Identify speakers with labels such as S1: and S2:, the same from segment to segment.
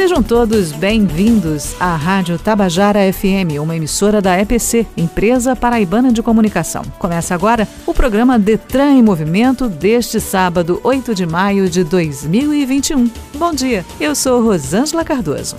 S1: Sejam todos bem-vindos à Rádio Tabajara FM, uma emissora da EPC, Empresa Paraibana de Comunicação. Começa agora o programa Detran em Movimento deste sábado, 8 de maio de 2021. Bom dia, eu sou Rosângela Cardoso.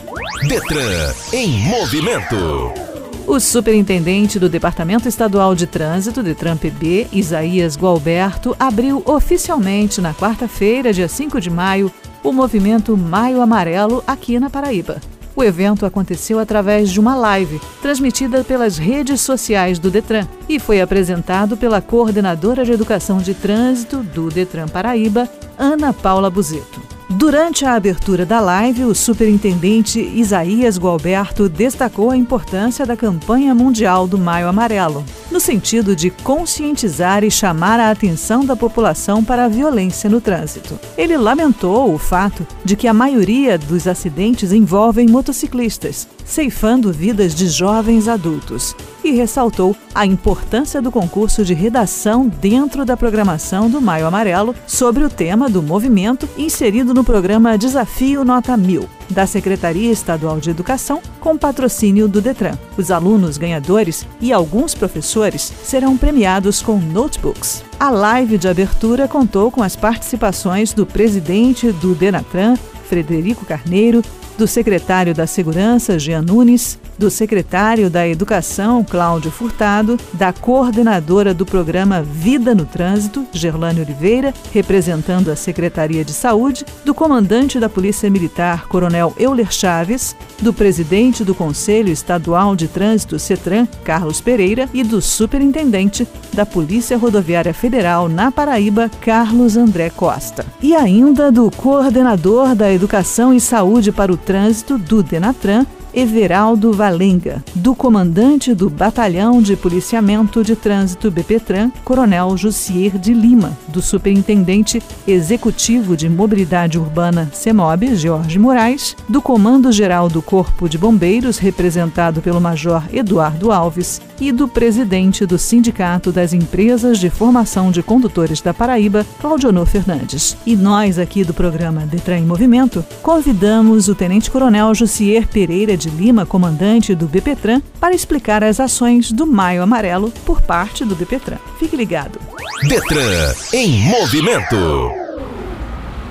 S2: Detran em movimento.
S1: O superintendente do Departamento Estadual de Trânsito, Detran PB, Isaías Gualberto, abriu oficialmente na quarta-feira, dia 5 de maio, o movimento Maio Amarelo aqui na Paraíba. O evento aconteceu através de uma live transmitida pelas redes sociais do Detran e foi apresentado pela coordenadora de Educação de Trânsito do Detran Paraíba, Ana Paula Buzeto. Durante a abertura da live, o superintendente Isaías Gualberto destacou a importância da campanha mundial do Maio Amarelo, no sentido de conscientizar e chamar a atenção da população para a violência no trânsito. Ele lamentou o fato de que a maioria dos acidentes envolvem motociclistas, ceifando vidas de jovens adultos, e ressaltou a importância do concurso de redação dentro da programação do Maio Amarelo sobre o tema do movimento inserido no programa Desafio Nota 1000 da Secretaria Estadual de Educação, com patrocínio do Detran. Os alunos ganhadores e alguns professores serão premiados com notebooks. A live de abertura contou com as participações do presidente do Denatran, Frederico Carneiro, do secretário da Segurança, Jean Nunes, do secretário da Educação, Cláudio Furtado, da coordenadora do programa Vida no Trânsito, Gerlane Oliveira, representando a Secretaria de Saúde, do comandante da Polícia Militar, Coronel Euler Chaves, do presidente do Conselho Estadual de Trânsito, CETRAN, Carlos Pereira, e do superintendente da Polícia Rodoviária Federal na Paraíba, Carlos André Costa. E ainda do coordenador da Educação e Saúde para o Trânsito, do Denatran, Everaldo Valenga, do comandante do Batalhão de Policiamento de Trânsito BPTran, Coronel Jussier de Lima, do superintendente executivo de Mobilidade Urbana CEMOB, Jorge Moraes, do Comando Geral do Corpo de Bombeiros, representado pelo Major Eduardo Alves, e do presidente do Sindicato das Empresas de Formação de Condutores da Paraíba, Claudionor Fernandes. E nós aqui do programa Detran em Movimento convidamos o Tenente Coronel Jussier Pereira de Lima, comandante do BPTran, para explicar as ações do Maio Amarelo por parte do BPTran. Fique ligado.
S2: Detran em movimento.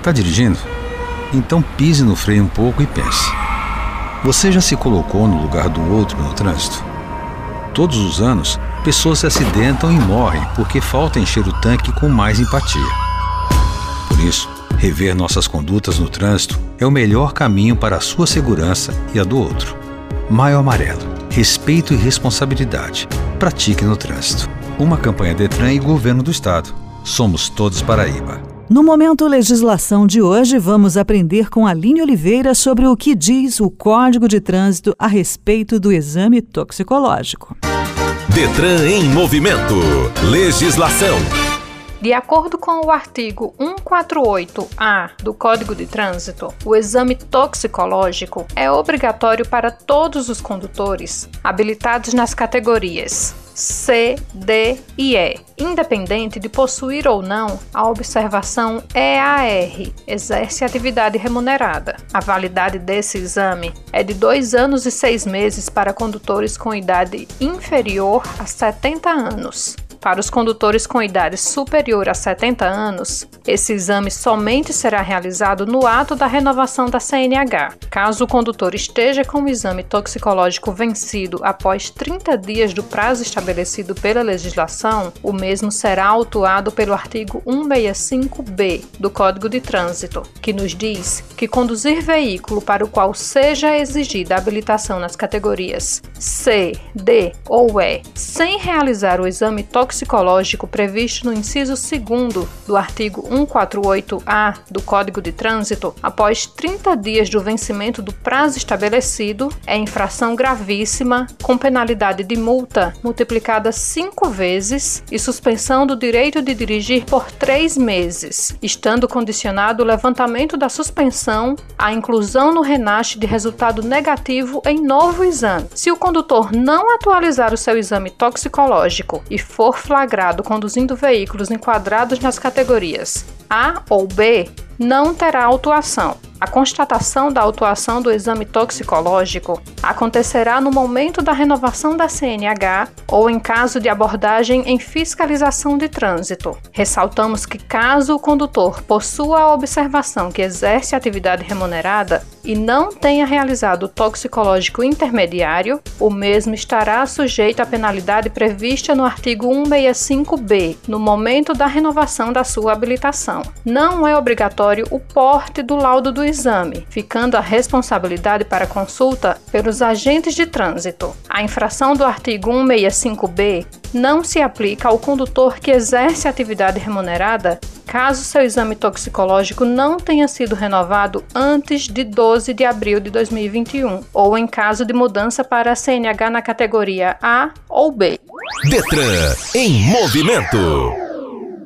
S3: Tá dirigindo? Então pise no freio um pouco e pense. Você já se colocou no lugar do outro no trânsito? Todos os anos, pessoas se acidentam e morrem porque falta encher o tanque com mais empatia. Por isso, rever nossas condutas no trânsito é o melhor caminho para a sua segurança e a do outro. Maio Amarelo. Respeito e responsabilidade. Pratique no trânsito. Uma campanha Detran e Governo do Estado. Somos todos Paraíba.
S1: No momento legislação de hoje, vamos aprender com Aline Oliveira sobre o que diz o Código de Trânsito a respeito do exame toxicológico.
S2: Detran em movimento. Legislação.
S4: De acordo com o artigo 148-A do Código de Trânsito, o exame toxicológico é obrigatório para todos os condutores habilitados nas categorias C, D e E, independente de possuir ou não a observação EAR, exerce atividade remunerada. A validade desse exame é de dois anos e seis meses para condutores com idade inferior a 70 anos. Para os condutores com idade superior a 70 anos, esse exame somente será realizado no ato da renovação da CNH. Caso o condutor esteja com o exame toxicológico vencido após 30 dias do prazo estabelecido pela legislação, o mesmo será autuado pelo artigo 165b do Código de Trânsito, que nos diz que conduzir veículo para o qual seja exigida habilitação nas categorias C, D ou E sem realizar o exame toxicológico toxicológico previsto no inciso 2 do artigo 148-A do Código de Trânsito, após 30 dias do vencimento do prazo estabelecido, é infração gravíssima, com penalidade de multa multiplicada cinco vezes e suspensão do direito de dirigir por três meses, estando condicionado o levantamento da suspensão à inclusão no RENASH de resultado negativo em novo exame. Se o condutor não atualizar o seu exame toxicológico e for flagrado conduzindo veículos enquadrados nas categorias A ou B, não terá autuação. A constatação da autuação do exame toxicológico acontecerá no momento da renovação da CNH ou em caso de abordagem em fiscalização de trânsito. Ressaltamos que, caso o condutor possua a observação que exerce atividade remunerada e não tenha realizado o toxicológico intermediário, o mesmo estará sujeito à penalidade prevista no artigo 165b, no momento da renovação da sua habilitação. Não é obrigatório o porte do laudo do exame, ficando a responsabilidade para consulta pelos agentes de trânsito. A infração do artigo 165b não se aplica ao condutor que exerce atividade remunerada caso seu exame toxicológico não tenha sido renovado antes de 12 de abril de 2021 ou em caso de mudança para a CNH na categoria A ou B.
S2: Detran em movimento.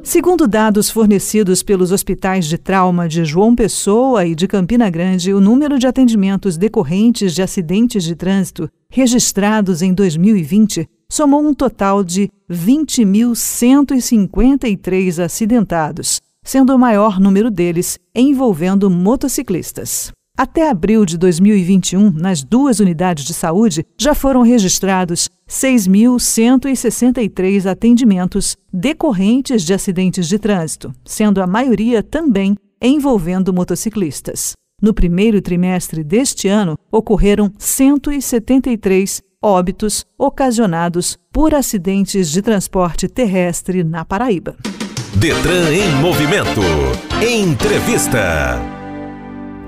S1: Segundo dados fornecidos pelos hospitais de trauma de João Pessoa e de Campina Grande, o número de atendimentos decorrentes de acidentes de trânsito registrados em 2020 somou um total de 20.153 acidentados, sendo o maior número deles envolvendo motociclistas. Até abril de 2021, nas duas unidades de saúde, já foram registrados 6.163 atendimentos decorrentes de acidentes de trânsito, sendo a maioria também envolvendo motociclistas. No primeiro trimestre deste ano, ocorreram 173 óbitos ocasionados por acidentes de transporte terrestre na Paraíba.
S2: Detran em movimento. Entrevista.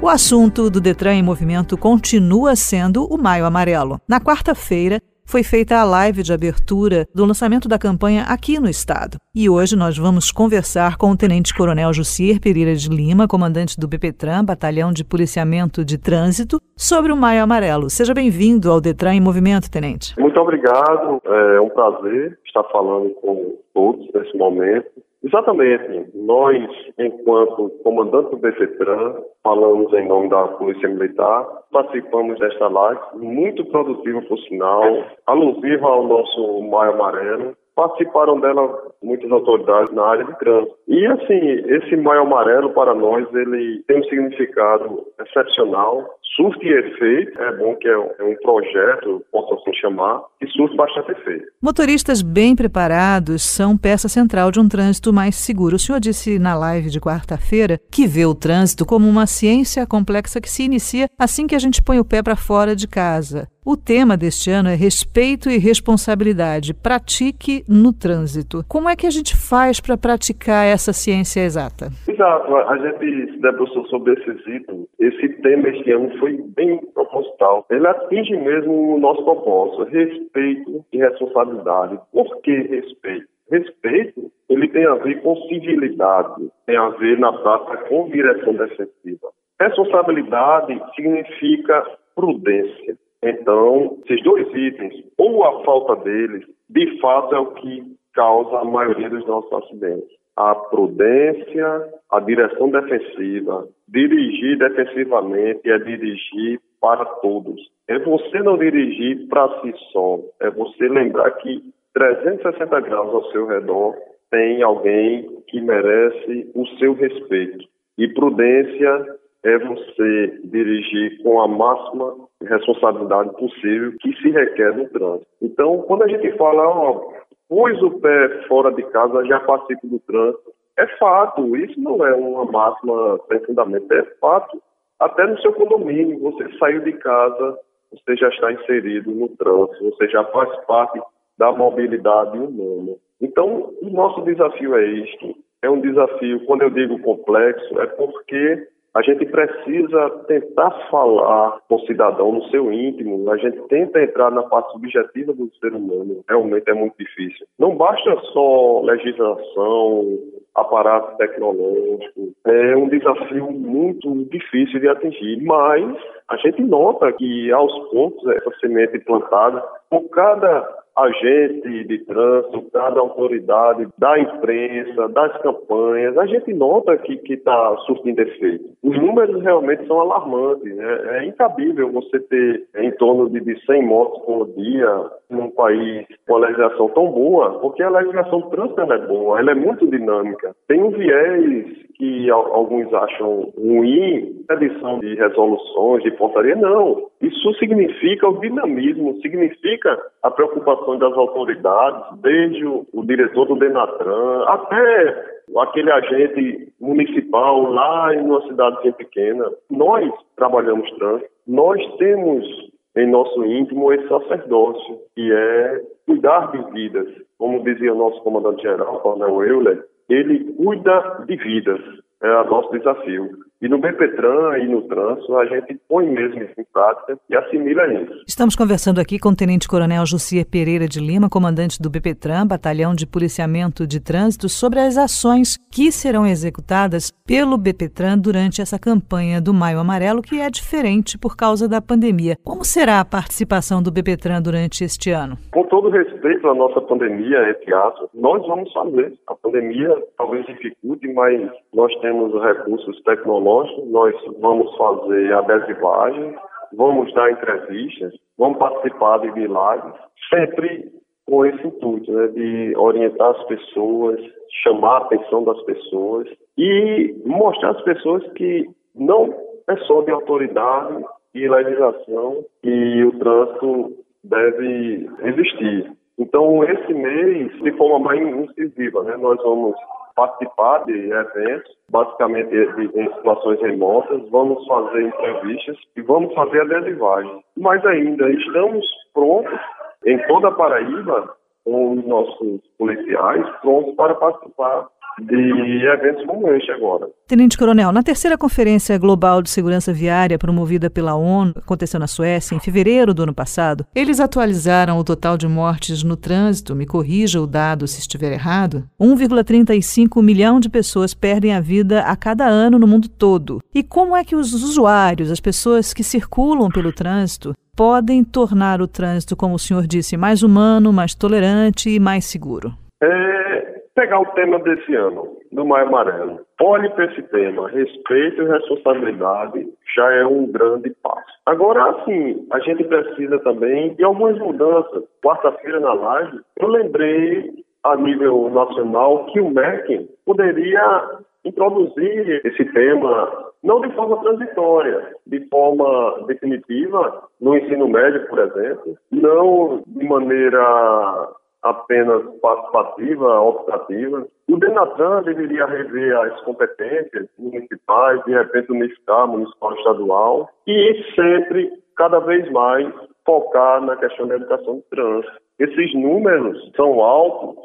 S1: O assunto do Detran em movimento continua sendo o Maio Amarelo. Na quarta-feira, foi feita a live de abertura do lançamento da campanha aqui no estado. E hoje nós vamos conversar com o Tenente Coronel Jussier Pereira de Lima, comandante do BPTran, Batalhão de Policiamento de Trânsito, sobre o Maio Amarelo. Seja bem-vindo ao Detran em Movimento, Tenente.
S5: Muito obrigado. É um prazer estar falando com todos nesse momento. Exatamente. Nós, enquanto comandante do BCTRAN, falamos em nome da Polícia Militar, participamos desta live, muito produtiva, por sinal, alusiva ao nosso Maio Amarelo, participaram dela muitas autoridades na área de trânsito. E assim, esse maio amarelo para nós, ele tem um significado excepcional, surte efeito, é bom que é um é projeto, posso assim chamar, que surte bastante efeito.
S1: Motoristas bem preparados são peça central de um trânsito mais seguro. O senhor disse na live de quarta-feira que vê o trânsito como uma ciência complexa que se inicia assim que a gente põe o pé para fora de casa. O tema deste ano é respeito e responsabilidade. Pratique no trânsito. Como é que a gente faz para praticar essa ciência exata?
S5: Exato. A gente se debruçou sobre esses itens. Esse tema este ano foi bem proposital. Ele atinge mesmo o nosso propósito: respeito e responsabilidade. Por que respeito? Respeito, ele tem a ver com civilidade, tem a ver, na prática, com direção defensiva. Responsabilidade significa prudência. Então, esses dois itens, ou a falta deles, de fato é o que causa a maioria dos nossos acidentes. A prudência, a direção defensiva, dirigir defensivamente é dirigir para todos. É você não dirigir para si só, é você lembrar que 360 graus ao seu redor tem alguém que merece o seu respeito. E prudência é você dirigir com a máxima responsabilidade possível que se requer no trânsito. Então, quando a gente fala, ó, pôs o pé fora de casa, já participa do trânsito, é fato, isso não é uma máxima sem fundamento, é fato. Até no seu condomínio, você saiu de casa, você já está inserido no trânsito, você já faz parte da mobilidade humana. Então, o nosso desafio é isto. É um desafio, quando eu digo complexo, é porque a gente precisa tentar falar com o cidadão no seu íntimo, a gente tenta entrar na parte subjetiva do ser humano, realmente é muito difícil. Não basta só legislação, aparato tecnológico, é um desafio muito difícil de atingir, mas a gente nota que aos poucos essa semente plantada, por cada agente de trânsito, cada autoridade da imprensa, das campanhas, a gente nota que está surtindo efeito. Os números realmente são alarmantes. Né? É incabível você ter em torno de, de 100 mortos por dia num país com a legislação tão boa, porque a legislação do trânsito é boa, ela é muito dinâmica. Tem um viés que alguns acham ruim, edição de resoluções, de portaria, não. Isso significa o dinamismo, significa a preocupação das autoridades, desde o, o diretor do Denatran até aquele agente municipal lá em uma cidade pequena. Nós trabalhamos trânsito, nós temos em nosso íntimo esse sacerdócio, que é cuidar de vidas. Como dizia o nosso comandante-geral, Coronel Euler, ele cuida de vidas. É o nosso desafio. E no BPTran e no trânsito, a gente põe mesmo isso em prática e assimila isso.
S1: Estamos conversando aqui com o Tenente Coronel Jussier Pereira de Lima, comandante do BPTran, Batalhão de Policiamento de Trânsito, sobre as ações que serão executadas pelo BPTran durante essa campanha do Maio Amarelo, que é diferente por causa da pandemia. Como será a participação do BPTran durante este ano?
S5: Com todo respeito à nossa pandemia, entre aspas, nós vamos fazer. A pandemia talvez dificulte, mas nós temos recursos tecnológicos nós vamos fazer adesivagem, vamos dar entrevistas, vamos participar de milagres, sempre com esse intuito né, de orientar as pessoas, chamar a atenção das pessoas e mostrar às pessoas que não é só de autoridade e legislação que o trânsito deve existir. Então, esse mês, de forma mais incisiva, né, nós vamos participar de eventos, basicamente em situações remotas, vamos fazer entrevistas e vamos fazer adesivagem. Mas ainda estamos prontos em toda a Paraíba com os nossos policiais prontos para participar de eventos como este agora.
S1: Tenente Coronel, na terceira Conferência Global de Segurança Viária promovida pela ONU, aconteceu na Suécia em fevereiro do ano passado, eles atualizaram o total de mortes no trânsito, me corrija o dado se estiver errado, 1,35 milhão de pessoas perdem a vida a cada ano no mundo todo. E como é que os usuários, as pessoas que circulam pelo trânsito, podem tornar o trânsito, como o senhor disse, mais humano, mais tolerante e mais seguro?
S5: É, pegar o tema desse ano, do Maio Amarelo. Olhe para esse tema, respeito e responsabilidade já é um grande passo. Agora, assim, a gente precisa também de algumas mudanças. Quarta-feira na live, eu lembrei a nível nacional que o MEC poderia introduzir esse tema não de forma transitória, de forma definitiva, no ensino médio, por exemplo, não de maneira apenas participativa, optativa. O Denatran deveria rever as competências municipais, de repente unificar municipal estadual, e sempre, cada vez mais, focar na questão da educação de trânsito. Esses números são altos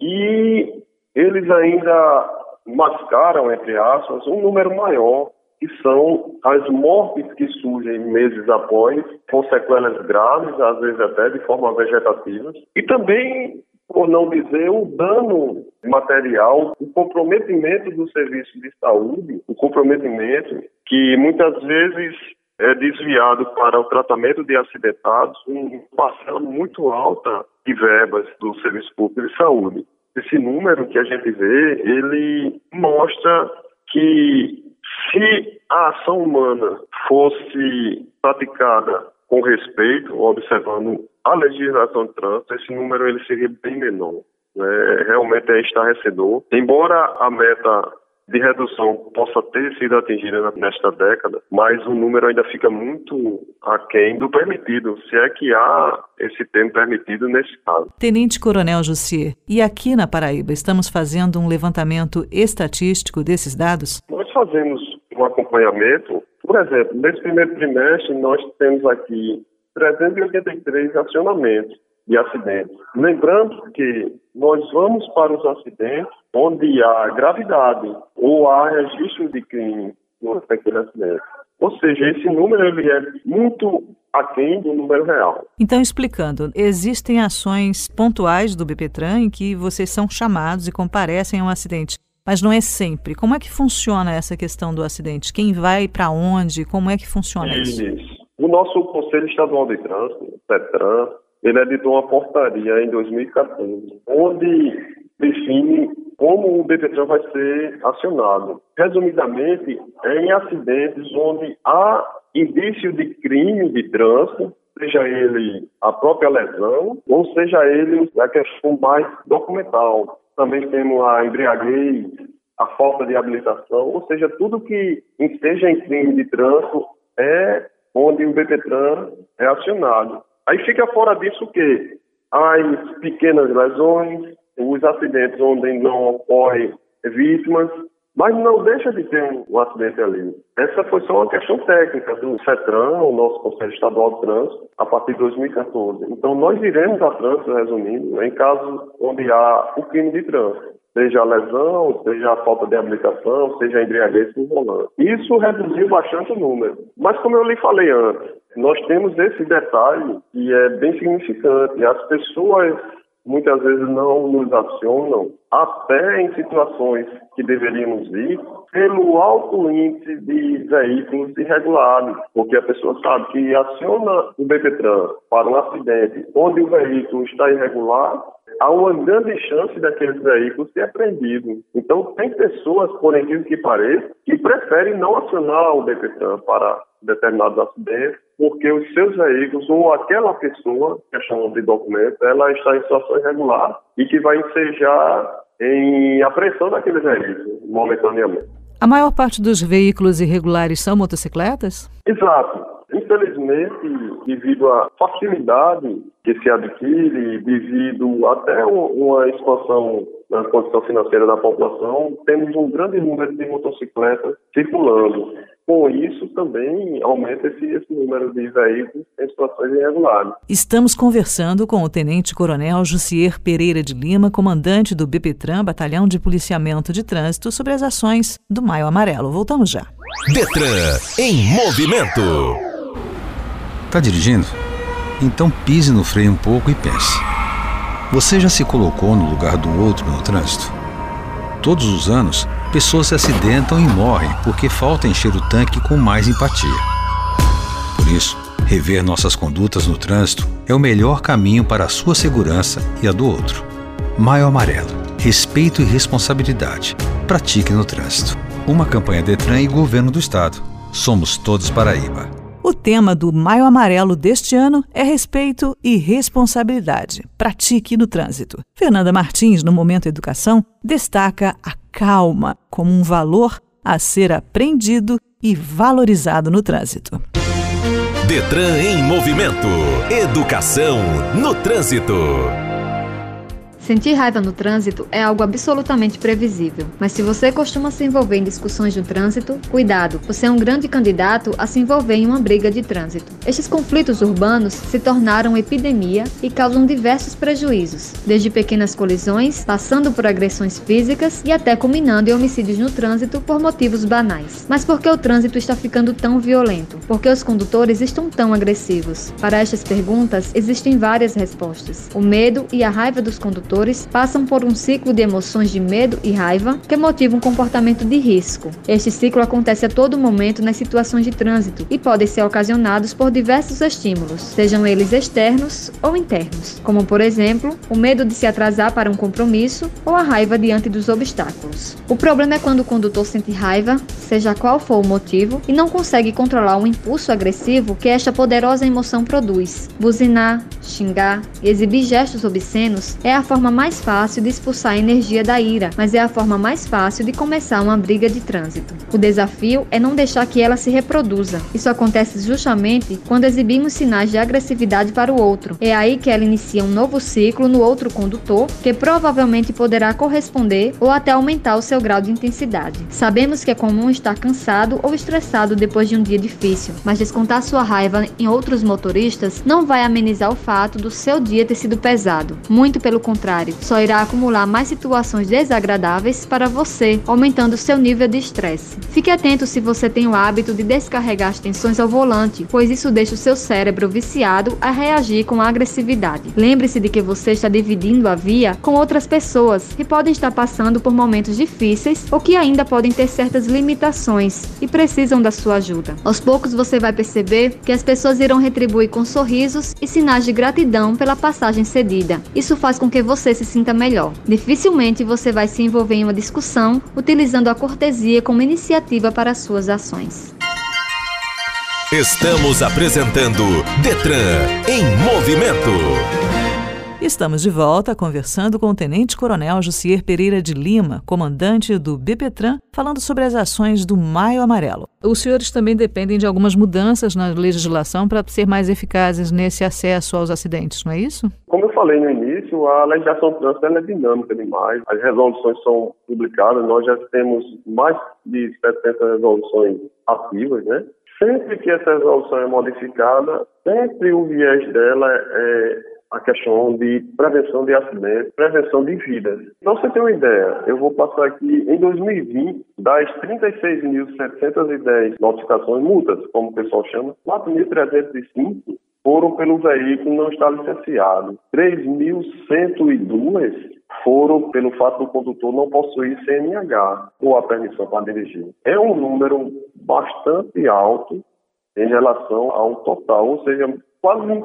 S5: e eles ainda mascaram, entre aspas, um número maior que são as mortes que surgem meses após, com sequelas graves, às vezes até de forma vegetativa, e também, por não dizer, o dano material, o comprometimento do serviço de saúde, o comprometimento que muitas vezes é desviado para o tratamento de acidentados, uma parcela muito alta de verbas do Serviço Público de Saúde. Esse número que a gente vê, ele mostra que se a ação humana fosse praticada com respeito, observando a legislação de trânsito, esse número ele seria bem menor. Né? Realmente é estarrecedor. Embora a meta de redução possa ter sido atingida nesta década, mas o número ainda fica muito aquém do permitido, se é que há esse termo permitido nesse caso.
S1: Tenente Coronel Jussier, e aqui na Paraíba estamos fazendo um levantamento estatístico desses dados?
S5: Nós fazemos um acompanhamento. Por exemplo, nesse primeiro trimestre nós temos aqui 383 acionamentos de acidentes. Lembrando que nós vamos para os acidentes onde há gravidade ou há registro de crime durante aquele acidente. Ou seja, esse número ele é muito aquém do número real.
S1: Então, explicando, existem ações pontuais do BPTran em que vocês são chamados e comparecem a um acidente, mas não é sempre. Como é que funciona essa questão do acidente? Quem vai para onde? Como é que funciona isso?
S5: Isso. O nosso Conselho Estadual de Trânsito, o PETRAN, ele editou uma portaria em 2014, onde define como o BPTran vai ser acionado. Resumidamente, é em acidentes onde há indício de crime de trânsito, seja ele a própria lesão, ou seja ele a questão mais documental. Também temos a embriaguez, a falta de habilitação, ou seja, tudo que esteja em crime de trânsito é onde o BPTran é acionado. Aí fica fora disso o quê? As pequenas lesões, os acidentes onde não ocorrem vítimas, mas não deixa de ter um, um, acidente ali. Essa foi só uma questão técnica do CETRAN, o nosso Conselho Estadual de Trânsito, a partir de 2014. Então, nós iremos a trânsito, resumindo, em casos onde há o crime de trânsito. Seja a lesão, seja a falta de habilitação, seja a embriaguez no volante. Isso reduziu bastante o número. Mas, como eu lhe falei antes, nós temos esse detalhe que é bem significante. As pessoas muitas vezes não nos acionam, até em situações que deveríamos ir, pelo alto índice de veículos irregulares, porque a pessoa sabe que aciona o BPTran para um acidente onde o veículo está irregular, há uma grande chance daqueles veículos ser apreendidos. Então, tem pessoas, por incrível que pareça, que preferem não acionar o BPTran para determinados acidentes, porque os seus veículos ou aquela pessoa, que é chamada de documento, ela está em situação irregular e que vai ensejar em apreensão daquele veículo, momentaneamente.
S1: A maior parte dos veículos irregulares são motocicletas?
S5: Exato. Infelizmente, devido à facilidade que se adquire, devido até uma expansão na condição financeira da população, temos um grande número de motocicletas circulando. Com isso, também aumenta esse, esse número de veículos em situações irregulares.
S1: Estamos conversando com o Tenente Coronel Jussier Pereira de Lima, comandante do BPTRAN, Batalhão de Policiamento de Trânsito, sobre as ações do Maio Amarelo. Voltamos já.
S2: Detran em movimento.
S3: Está dirigindo? Então pise no freio um pouco e pense. Você já se colocou no lugar do outro no trânsito? Todos os anos, pessoas se acidentam e morrem porque falta encher o tanque com mais empatia. Por isso, rever nossas condutas no trânsito é o melhor caminho para a sua segurança e a do outro. Maio Amarelo. Respeito e responsabilidade. Pratique no trânsito. Uma campanha Detran e Governo do Estado. Somos todos Paraíba.
S1: O tema do Maio Amarelo deste ano é respeito e responsabilidade. Pratique no trânsito. Fernanda Martins, no Momento Educação, destaca a calma como um valor a ser aprendido e valorizado no trânsito.
S2: Detran em movimento. Educação no trânsito.
S6: Sentir raiva no trânsito é algo absolutamente previsível, mas se você costuma se envolver em discussões no trânsito, cuidado, você é um grande candidato a se envolver em uma briga de trânsito. Estes conflitos urbanos se tornaram epidemia e causam diversos prejuízos, desde pequenas colisões, passando por agressões físicas e até culminando em homicídios no trânsito por motivos banais. Mas por que o trânsito está ficando tão violento? Por que os condutores estão tão agressivos? Para estas perguntas, existem várias respostas. O medo e a raiva dos condutores passam por um ciclo de emoções de medo e raiva que motiva um comportamento de risco. Este ciclo acontece a todo momento nas situações de trânsito e podem ser ocasionados por diversos estímulos, sejam eles externos ou internos, como por exemplo, o medo de se atrasar para um compromisso ou a raiva diante dos obstáculos. O problema é quando o condutor sente raiva, seja qual for o motivo, e não consegue controlar o impulso agressivo que esta poderosa emoção produz. Buzinar, xingar exibir gestos obscenos é a forma forma mais fácil de expulsar a energia da ira, mas é a forma mais fácil de começar uma briga de trânsito. O desafio é não deixar que ela se reproduza. Isso acontece justamente quando exibimos sinais de agressividade para o outro. É aí que ela inicia um novo ciclo no outro condutor, que provavelmente poderá corresponder ou até aumentar o seu grau de intensidade. Sabemos que é comum estar cansado ou estressado depois de um dia difícil, mas descontar sua raiva em outros motoristas não vai amenizar o fato do seu dia ter sido pesado. Muito pelo contrário, só irá acumular mais situações desagradáveis para você, aumentando seu nível de estresse. Fique atento se você tem o hábito de descarregar as tensões ao volante, pois isso deixa o seu cérebro viciado a reagir com agressividade. Lembre-se de que você está dividindo a via com outras pessoas que podem estar passando por momentos difíceis ou que ainda podem ter certas limitações e precisam da sua ajuda. Aos poucos você vai perceber que as pessoas irão retribuir com sorrisos e sinais de gratidão pela passagem cedida. Isso faz com que você se sinta melhor. Dificilmente você vai se envolver em uma discussão utilizando a cortesia como iniciativa para suas ações.
S2: Estamos apresentando Detran em movimento.
S1: Estamos de volta conversando com o Tenente Coronel Jussier Pereira de Lima, comandante do BPTran, falando sobre as ações do Maio Amarelo. Os senhores também dependem de algumas mudanças na legislação para ser mais eficazes nesse acesso aos acidentes, não é isso?
S5: Como eu falei no início, a legislação do trânsito é dinâmica demais. As resoluções são publicadas, nós já temos mais de 70 resoluções ativas, né? Sempre que essa resolução é modificada, sempre o viés dela é a questão de prevenção de acidentes, prevenção de vidas. Então, você tem uma ideia, eu vou passar aqui, em 2020, das 36.710 notificações, multas, como o pessoal chama, 4.305 foram pelo veículo não estar licenciado. 3.102 foram pelo fato do condutor não possuir CNH ou a permissão para dirigir. É um número bastante alto em relação ao total, ou seja, quase 1%.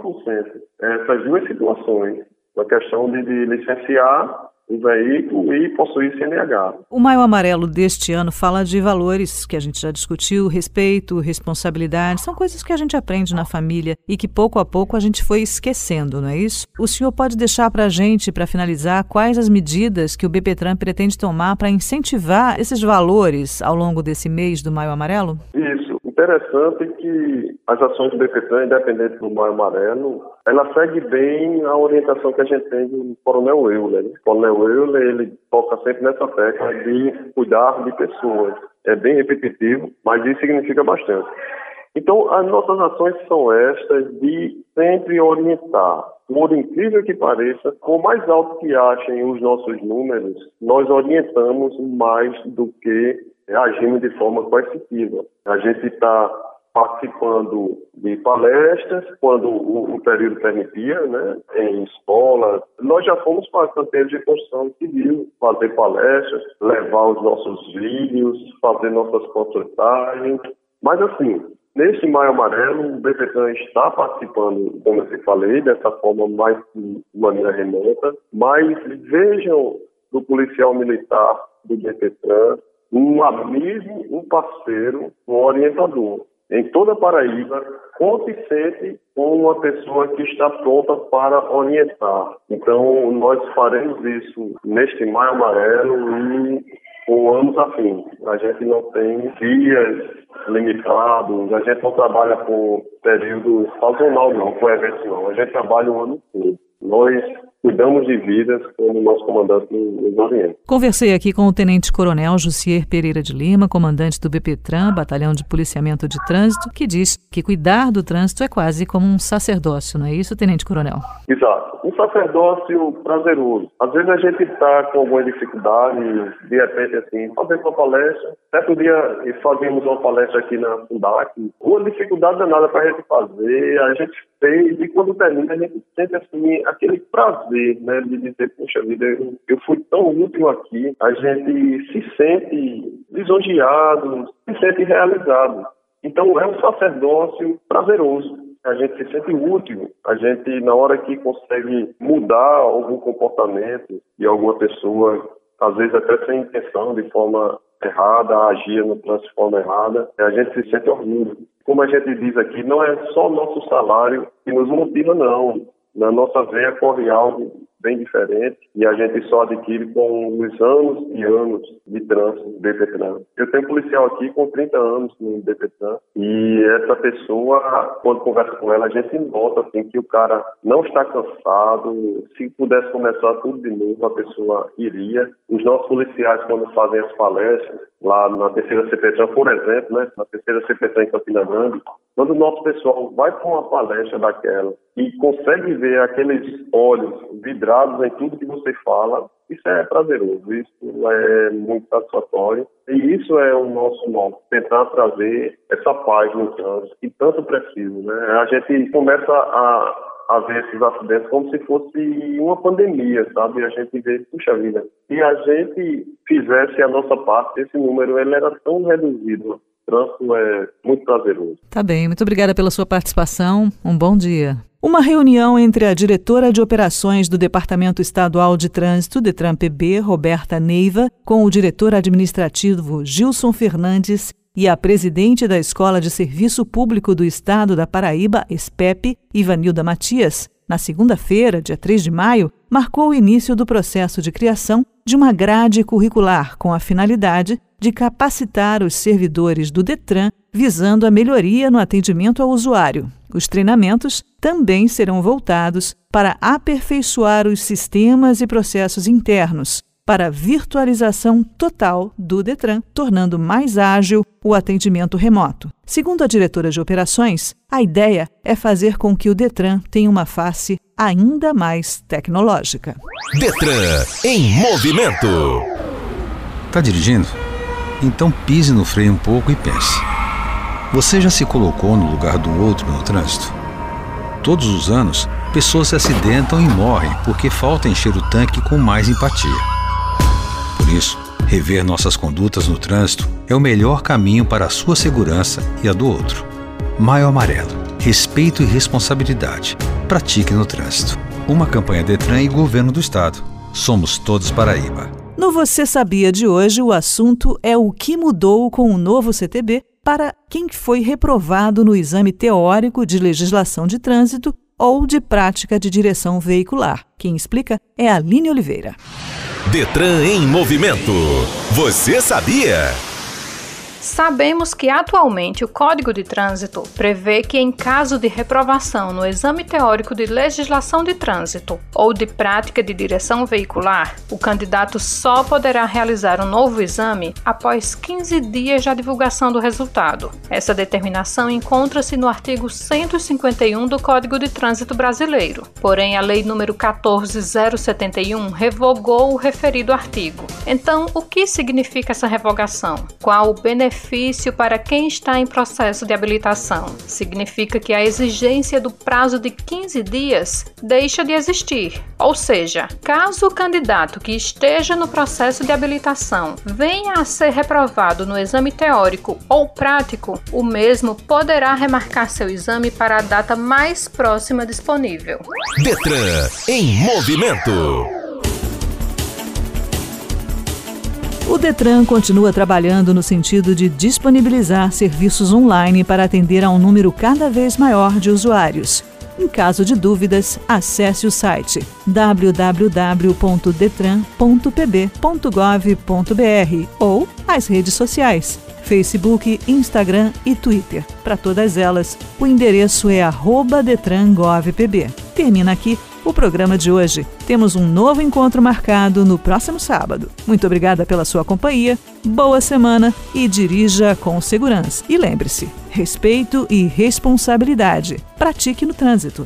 S5: Essas duas situações, a questão de, de licenciar o veículo e possuir CNH.
S1: O Maio Amarelo deste ano fala de valores que a gente já discutiu, respeito, responsabilidade, são coisas que a gente aprende na família e que pouco a pouco a gente foi esquecendo, não é isso? O senhor pode deixar para a gente, para finalizar, quais as medidas que o BPTran pretende tomar para incentivar esses valores ao longo desse mês do Maio Amarelo?
S5: Isso interessante que as ações do BPTran, independente do Maio Amarelo, ela segue bem a orientação que a gente tem do Coronel Euler. Né? O Coronel Euler, ele toca sempre nessa tecla de cuidar de pessoas. É bem repetitivo, mas isso significa bastante. Então, as nossas ações são estas de sempre orientar. Por incrível que pareça, por mais alto que achem os nossos números, nós orientamos mais do que agindo de forma coercitiva. A gente está participando de palestras quando o, o, período permitia, né, em escolas. Nós já fomos para canteiros de construção civil, fazer palestras, levar os nossos vídeos, fazer nossas consultagens. Mas assim, neste Maio Amarelo, o BPTAN está participando, como eu falei, dessa forma mais de maneira remota, mas vejam do policial militar do BPTran um amigo, um parceiro, um orientador. Em toda Paraíba, conte sempre com uma pessoa que está pronta para orientar. Então, nós faremos isso neste Maio Amarelo e com anos afins. A gente não tem dias limitados, a gente não trabalha com período sazonal, não, com eventos, não. A gente trabalha o ano todo. Nós cuidamos de vidas como nosso comandante nos orienta.
S1: Conversei aqui com o Tenente Coronel Jussier Pereira de Lima, comandante do BPTran, Batalhão de Policiamento de Trânsito, que diz que cuidar do trânsito é quase como um sacerdócio, não é isso, Tenente Coronel?
S5: Exato. Um sacerdócio prazeroso. Às vezes a gente está com alguma dificuldade, de repente, assim, fazendo uma palestra. Certo dia fazíamos uma palestra aqui na Fundac. Uma dificuldade danada para a gente fazer, a gente fez, e quando termina a gente sente, assim, aquele prazer né, de dizer, poxa vida, eu, eu fui tão útil aqui, a gente se sente lisonjeado, se sente realizado. Então é um sacerdócio prazeroso. A gente se sente útil. A gente, na hora que consegue mudar algum comportamento de alguma pessoa, às vezes até sem intenção, de forma errada, agir no de forma errada, a gente se sente orgulho. Como a gente diz aqui, não é só nosso salário que nos motiva, não. Na nossa veia corre algo bem diferente e a gente só adquire com os anos e anos de trânsito do BPTran. Eu tenho um policial aqui com 30 anos no BPTran e essa pessoa, quando conversa com ela, a gente nota assim, que o cara não está cansado. Se pudesse começar tudo de novo, a pessoa iria. Os nossos policiais, quando fazem as palestras, lá na terceira CPTran, por exemplo, né, na terceira CPTran em Campina Grande, Quando o nosso pessoal vai para uma palestra daquela e consegue ver aqueles olhos vidrados em tudo que você fala, isso é prazeroso, isso é muito satisfatório. E isso é o nosso modo, tentar trazer essa paz no trânsito que tanto precisa. Né? A gente começa a a ver esses acidentes como se fosse uma pandemia, sabe? A gente vê, puxa vida, se a gente fizesse a nossa parte, esse número ele era tão reduzido. Trânsito é muito prazeroso.
S1: Tá bem, muito obrigada pela sua participação. Um bom dia. Uma reunião entre a diretora de operações do Departamento Estadual de Trânsito, Detran PB, Roberta Neiva, com o diretor administrativo Gilson Fernandes e a presidente da Escola de Serviço Público do Estado da Paraíba, SPEP, Ivanilda Matias, na segunda-feira, dia 3 de maio, marcou o início do processo de criação de uma grade curricular com a finalidade de capacitar os servidores do Detran visando a melhoria no atendimento ao usuário. Os treinamentos também serão voltados para aperfeiçoar os sistemas e processos internos, para a virtualização total do Detran, tornando mais ágil o atendimento remoto. Segundo a diretora de operações, a ideia é fazer com que o Detran tenha uma face ainda mais tecnológica.
S2: Detran em movimento.
S3: Tá dirigindo? Então pise no freio um pouco e pense. Você já se colocou no lugar do outro no trânsito? Todos os anos, pessoas se acidentam e morrem porque falta encher o tanque com mais empatia. Por isso, rever nossas condutas no trânsito é o melhor caminho para a sua segurança e a do outro. Maio Amarelo. Respeito e responsabilidade. Pratique no trânsito. Uma campanha Detran e Governo do Estado. Somos todos Paraíba.
S1: No Você Sabia de hoje, o assunto é o que mudou com o novo CTB para quem foi reprovado no exame teórico de legislação de trânsito ou de prática de direção veicular. Quem explica é Aline Oliveira.
S2: Detran em movimento. Você sabia?
S4: Sabemos que atualmente o Código de Trânsito prevê que, em caso de reprovação no exame teórico de legislação de trânsito ou de prática de direção veicular, o candidato só poderá realizar um novo exame após 15 dias da divulgação do resultado. Essa determinação encontra-se no artigo 151 do Código de Trânsito Brasileiro. Porém, a Lei nº 14071 revogou o referido artigo. Então, o que significa essa revogação? Qual o benefício benefício para quem está em processo de habilitação. Significa que a exigência do prazo de 15 dias deixa de existir. Ou seja, caso o candidato que esteja no processo de habilitação venha a ser reprovado no exame teórico ou prático, o mesmo poderá remarcar seu exame para a data mais próxima disponível.
S2: Detran em movimento.
S1: O Detran continua trabalhando no sentido de disponibilizar serviços online para atender a um número cada vez maior de usuários. Em caso de dúvidas, acesse o site www.detran.pb.gov.br ou as redes sociais Facebook, Instagram e Twitter. Para todas elas, o endereço é @detrangovpb. Termina aqui o programa de hoje. Temos um novo encontro marcado no próximo sábado. Muito obrigada pela sua companhia, boa semana e dirija com segurança. E lembre-se: respeito e responsabilidade. Pratique no trânsito.